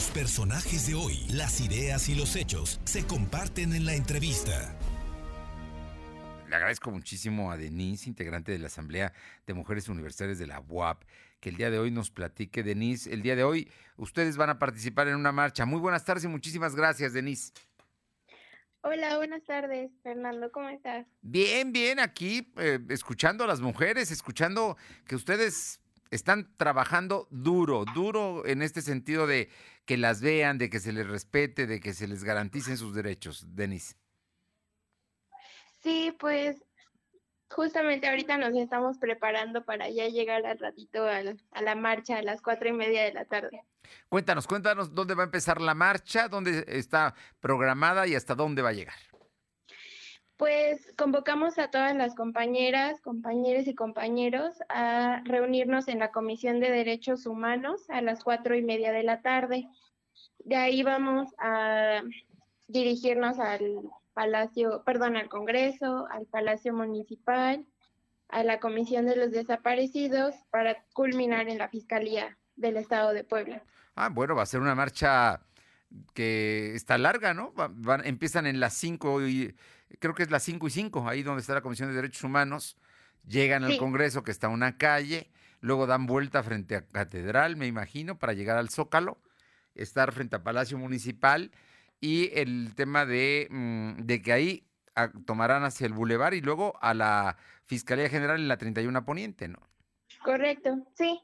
Los personajes de hoy, las ideas y los hechos se comparten en la entrevista. Le agradezco muchísimo a Denise, integrante de la Asamblea de Mujeres Universitarias de la UAP, que el día de hoy nos platique. Denise, el día de hoy ustedes van a participar en una marcha. Muy buenas tardes y muchísimas gracias, Denise. Hola, buenas tardes, Fernando, ¿cómo estás? Bien, bien, aquí eh, escuchando a las mujeres, escuchando que ustedes están trabajando duro, duro en este sentido de que las vean, de que se les respete, de que se les garanticen sus derechos. Denise. Sí, pues justamente ahorita nos estamos preparando para ya llegar al ratito a la, a la marcha a las cuatro y media de la tarde. Cuéntanos, cuéntanos dónde va a empezar la marcha, dónde está programada y hasta dónde va a llegar. Pues convocamos a todas las compañeras, compañeros y compañeros a reunirnos en la Comisión de Derechos Humanos a las cuatro y media de la tarde. De ahí vamos a dirigirnos al Palacio, perdón, al Congreso, al Palacio Municipal, a la Comisión de los Desaparecidos para culminar en la Fiscalía del Estado de Puebla. Ah, bueno, va a ser una marcha que está larga, ¿no? Van, empiezan en las 5 y creo que es las 5 y 5, ahí donde está la Comisión de Derechos Humanos, llegan al Congreso que está una calle, luego dan vuelta frente a Catedral, me imagino, para llegar al Zócalo, estar frente a Palacio Municipal y el tema de, mm, de que ahí ah, tomarán hacia el bulevar y luego a la Fiscalía General en la 31 Poniente, ¿no? Correcto, sí.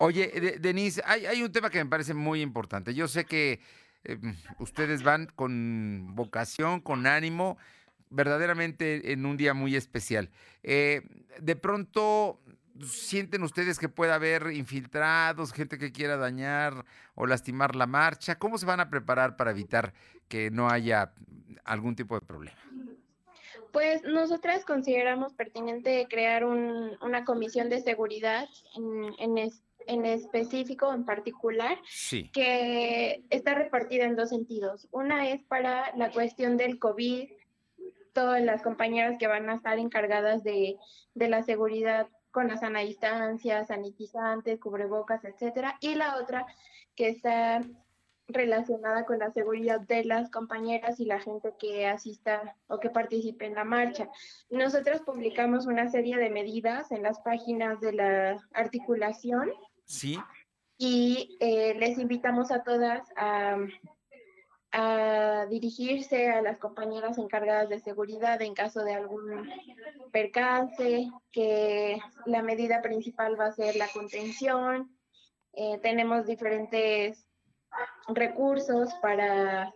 Oye, Denise, hay, hay, un tema que me parece muy importante. Yo sé que eh, ustedes van con vocación, con ánimo, verdaderamente en un día muy especial. Eh, de pronto, ¿sienten ustedes que pueda haber infiltrados, gente que quiera dañar o lastimar la marcha? ¿Cómo se van a preparar para evitar que no haya algún tipo de problema? Pues nosotras consideramos pertinente crear un, una comisión de seguridad en, en, este en específico, en particular, que está repartida en dos sentidos. Una es para la cuestión del COVID, todas las compañeras que van a estar encargadas de, de la seguridad con la sana distancia, sanitizantes, cubrebocas, etcétera, y la otra que está relacionada con la seguridad de las compañeras y la gente que asista o que participe en la marcha. Nosotros publicamos una serie de medidas en las páginas de la articulación Sí. Y eh, les invitamos a todas a, dirigirse a las compañeras encargadas de seguridad en caso de algún percance, que la medida principal va a ser la contención. Eh, tenemos diferentes recursos para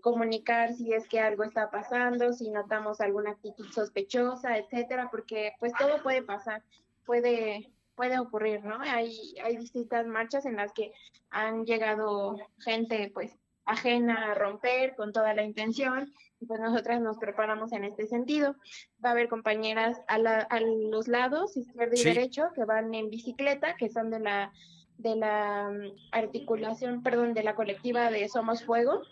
comunicar si es que algo está pasando, si notamos alguna actitud sospechosa, etcétera, porque pues todo puede pasar, puede puede ocurrir, ¿no? Hay, hay distintas marchas en las que han llegado gente pues ajena a romper con toda la intención y pues nosotras nos preparamos en este sentido. Va a haber compañeras a, a los lados, izquierdo y derecho, que van en bicicleta, que son de la de la mm, articulación, perdón, de la colectiva de Somos Fuego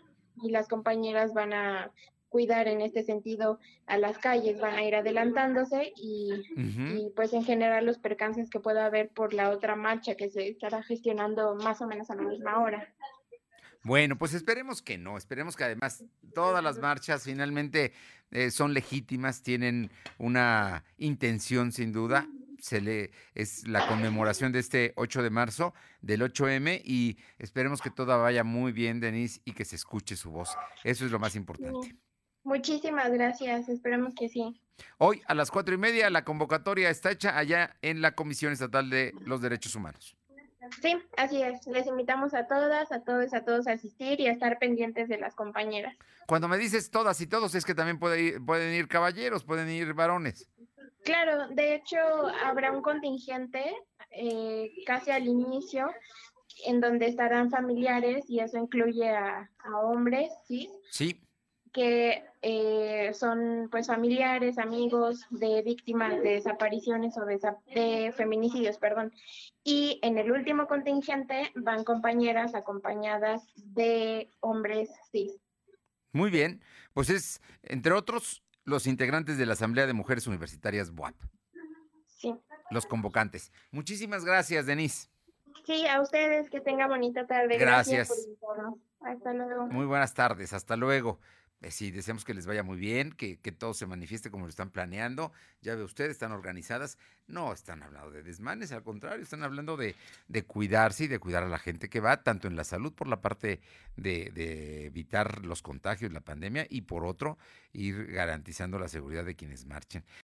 y las compañeras van a cuidar en este sentido a las calles, van a ir adelantándose y, pues en general los percances que pueda haber por la otra marcha que se estará gestionando más o menos a la misma hora. Bueno, pues esperemos que no, esperemos que además todas las marchas finalmente eh, son legítimas, tienen una intención sin duda, se le es la conmemoración de este 8 de marzo del 8M y esperemos que todo vaya muy bien, Denise, y que se escuche su voz. Eso es lo más importante. Muchísimas gracias, esperemos que sí. Hoy a las cuatro y media la convocatoria está hecha allá en la Comisión Estatal de los Derechos Humanos. Sí, así es. Les invitamos a todas, a todos, a todos a asistir y a estar pendientes de las compañeras. Cuando me dices todas y todos, es que también pueden ir caballeros, pueden ir varones. Claro, de hecho habrá un contingente eh, casi al inicio en donde estarán familiares y eso incluye a, a hombres, ¿sí? Sí que eh, son pues familiares, amigos de víctimas de desapariciones o de, feminicidios, perdón. Y en el último contingente van compañeras acompañadas de hombres cis. Muy bien, pues es, entre otros, los integrantes de la Asamblea de Mujeres Universitarias BUAP. Sí. Los convocantes. Muchísimas gracias, Denise. Sí, a ustedes que tengan bonita tarde. Gracias. Hasta luego. Muy buenas tardes, hasta luego. Eh, sí, deseamos que les vaya muy bien, que, todo se manifieste como lo están planeando. Ya ve usted, están organizadas. No están hablando de desmanes, al contrario, están hablando de, de cuidarse y de cuidar a la gente que va, tanto en la salud por la parte de, de evitar los contagios, la pandemia, y por otro, ir garantizando la seguridad de quienes marchen.